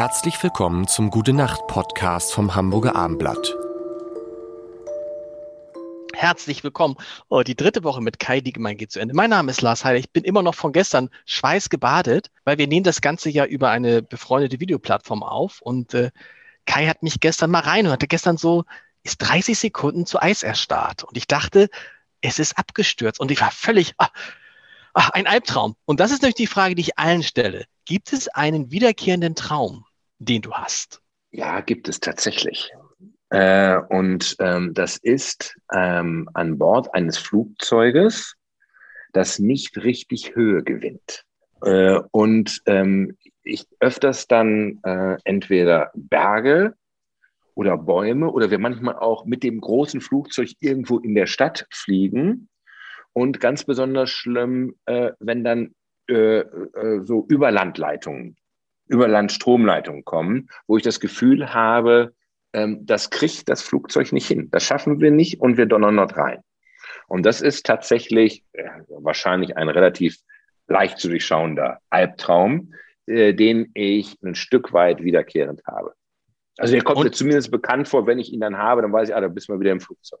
Herzlich willkommen zum Gute Nacht Podcast vom Hamburger Armblatt. Herzlich willkommen. Oh, die dritte Woche mit Kai Diegemann geht zu Ende. Mein Name ist Lars Heider. Ich bin immer noch von gestern schweißgebadet, weil wir nehmen das Ganze ja über eine befreundete Videoplattform auf. Und äh, Kai hat mich gestern mal rein und hatte gestern so, ist 30 Sekunden zu Eis erstarrt. Und ich dachte, es ist abgestürzt. Und ich war völlig, ah, ah, ein Albtraum. Und das ist natürlich die Frage, die ich allen stelle. Gibt es einen wiederkehrenden Traum, den du hast? Ja, gibt es tatsächlich. Äh, und ähm, das ist ähm, an Bord eines Flugzeuges, das nicht richtig Höhe gewinnt. Äh, und ähm, ich öfters dann äh, entweder Berge oder Bäume oder wir manchmal auch mit dem großen Flugzeug irgendwo in der Stadt fliegen. Und ganz besonders schlimm, äh, wenn dann äh, äh, so Überlandleitungen, Überlandstromleitungen kommen, wo ich das Gefühl habe, ähm, das kriegt das Flugzeug nicht hin. Das schaffen wir nicht und wir donnern dort rein. Und das ist tatsächlich äh, wahrscheinlich ein relativ leicht zu durchschauender Albtraum, äh, den ich ein Stück weit wiederkehrend habe. Also der kommt und, mir zumindest bekannt vor, wenn ich ihn dann habe, dann weiß ich, ah, da bist du mal wieder im Flugzeug.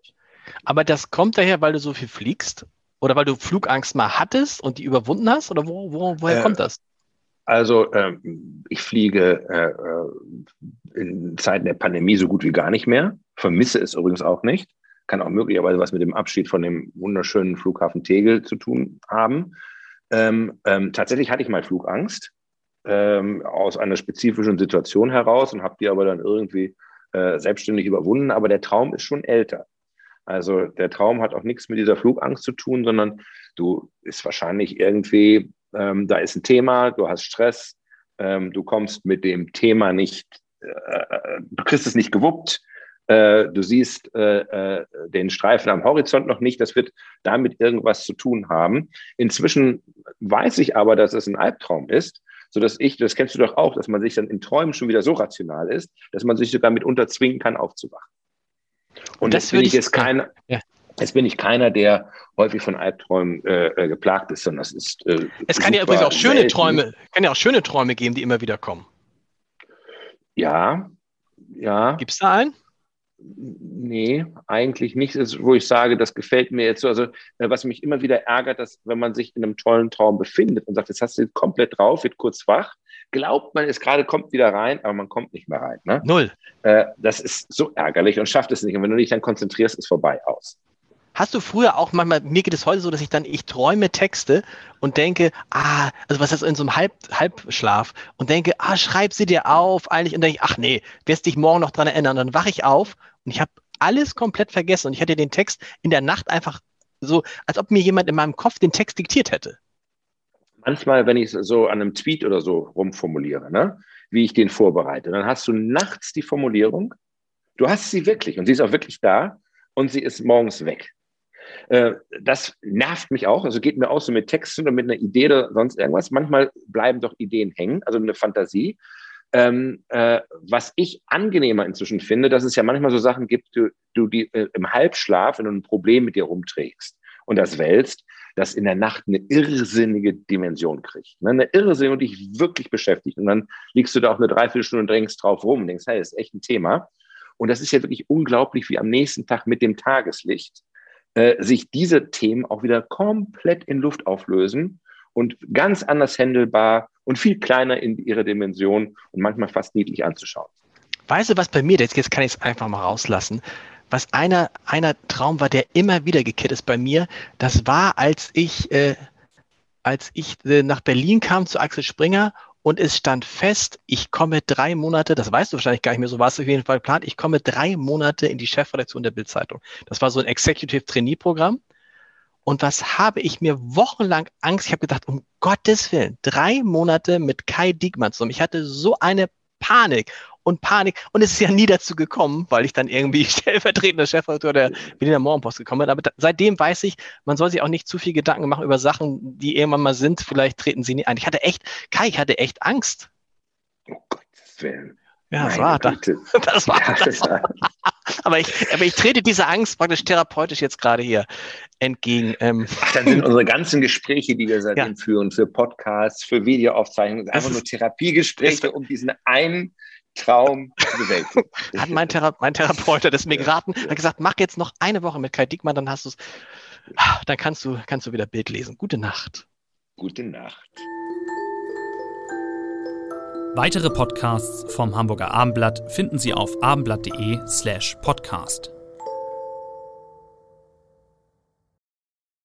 Aber das kommt daher, weil du so viel fliegst? Oder weil du Flugangst mal hattest und die überwunden hast? Oder wo, wo, woher äh, kommt das? Also ähm, ich fliege äh, äh, in Zeiten der Pandemie so gut wie gar nicht mehr. Vermisse es übrigens auch nicht. Kann auch möglicherweise was mit dem Abschied von dem wunderschönen Flughafen Tegel zu tun haben. Ähm, ähm, tatsächlich hatte ich mal Flugangst ähm, aus einer spezifischen Situation heraus und habe die aber dann irgendwie äh, selbstständig überwunden. Aber der Traum ist schon älter. Also der Traum hat auch nichts mit dieser Flugangst zu tun, sondern du ist wahrscheinlich irgendwie, ähm, da ist ein Thema, du hast Stress, ähm, du kommst mit dem Thema nicht, äh, du kriegst es nicht gewuppt, äh, du siehst äh, äh, den Streifen am Horizont noch nicht, das wird damit irgendwas zu tun haben. Inzwischen weiß ich aber, dass es ein Albtraum ist, so dass ich, das kennst du doch auch, dass man sich dann in Träumen schon wieder so rational ist, dass man sich sogar mitunter zwingen kann, aufzuwachen. Und das bin ich jetzt keiner, ja. Jetzt bin ich keiner, der häufig von Albträumen äh, äh geplagt ist, sondern es ist. Äh, es kann ja übrigens auch schöne selten. Träume, kann ja auch schöne Träume geben, die immer wieder kommen. Ja, ja. Gibt es da einen? Nee, eigentlich nicht, ist, wo ich sage, das gefällt mir jetzt so. Also, äh, was mich immer wieder ärgert, dass wenn man sich in einem tollen Traum befindet und sagt, jetzt hast du komplett drauf, wird kurz wach, glaubt man, es gerade kommt wieder rein, aber man kommt nicht mehr rein. Ne? Null. Äh, das ist so ärgerlich und schafft es nicht. Und wenn du dich dann konzentrierst, ist vorbei aus. Hast du früher auch manchmal, mir geht es heute so, dass ich dann, ich träume Texte und denke, ah, also was ist in so einem Halb, Halbschlaf und denke, ah, schreib sie dir auf, eigentlich, und denke ach nee, wirst dich morgen noch dran erinnern. Dann wache ich auf und ich habe alles komplett vergessen und ich hätte den Text in der Nacht einfach so, als ob mir jemand in meinem Kopf den Text diktiert hätte manchmal, wenn ich so an einem Tweet oder so rumformuliere, ne, wie ich den vorbereite, dann hast du nachts die Formulierung, du hast sie wirklich und sie ist auch wirklich da und sie ist morgens weg. Äh, das nervt mich auch, also geht mir auch so mit Texten oder mit einer Idee oder sonst irgendwas. Manchmal bleiben doch Ideen hängen, also eine Fantasie. Ähm, äh, was ich angenehmer inzwischen finde, dass es ja manchmal so Sachen gibt, du, du die äh, im Halbschlaf, wenn du ein Problem mit dir rumträgst und das wälzt, das in der Nacht eine irrsinnige Dimension kriegt. Ne? Eine irrsinnige und dich wirklich beschäftigt. Und dann liegst du da auch eine Dreiviertelstunde und drängst drauf rum und denkst, hey, das ist echt ein Thema. Und das ist ja wirklich unglaublich, wie am nächsten Tag mit dem Tageslicht äh, sich diese Themen auch wieder komplett in Luft auflösen und ganz anders handelbar und viel kleiner in ihrer Dimension und manchmal fast niedlich anzuschauen. Weißt du, was bei mir, jetzt, jetzt kann ich es einfach mal rauslassen, was einer, einer Traum war, der immer wieder gekehrt ist bei mir, das war, als ich, äh, als ich äh, nach Berlin kam zu Axel Springer und es stand fest, ich komme drei Monate, das weißt du wahrscheinlich gar nicht mehr, so war es auf jeden Fall geplant, ich komme drei Monate in die Chefredaktion der Bildzeitung. Das war so ein Executive Trainee Programm. Und was habe ich mir wochenlang Angst? Ich habe gedacht, um Gottes Willen, drei Monate mit Kai Diekmann zusammen. Ich hatte so eine Panik und Panik. Und es ist ja nie dazu gekommen, weil ich dann irgendwie stellvertretender Chefredakteur der Berliner Morgenpost gekommen bin. Aber da, seitdem weiß ich, man soll sich auch nicht zu viel Gedanken machen über Sachen, die irgendwann mal sind. Vielleicht treten sie nie ein. Ich hatte echt, Kai, ich hatte echt Angst. Oh Gottes Willen. Ja, das war, da, das war, ja, das war, aber, ich, aber ich trete dieser Angst praktisch therapeutisch jetzt gerade hier entgegen. Ähm. Ach, dann sind unsere ganzen Gespräche, die wir seitdem ja. führen, für Podcasts, für Videoaufzeichnungen, einfach nur Therapiegespräche, um diesen einen Traum zu bewältigen. Hat mein, Thera mein Therapeut das mir geraten, hat gesagt, mach jetzt noch eine Woche mit Kai Dickmann, dann hast du es, dann kannst du, kannst du wieder Bild lesen. Gute Nacht. Gute Nacht. Weitere Podcasts vom Hamburger Abendblatt finden Sie auf abendblatt.de slash podcast.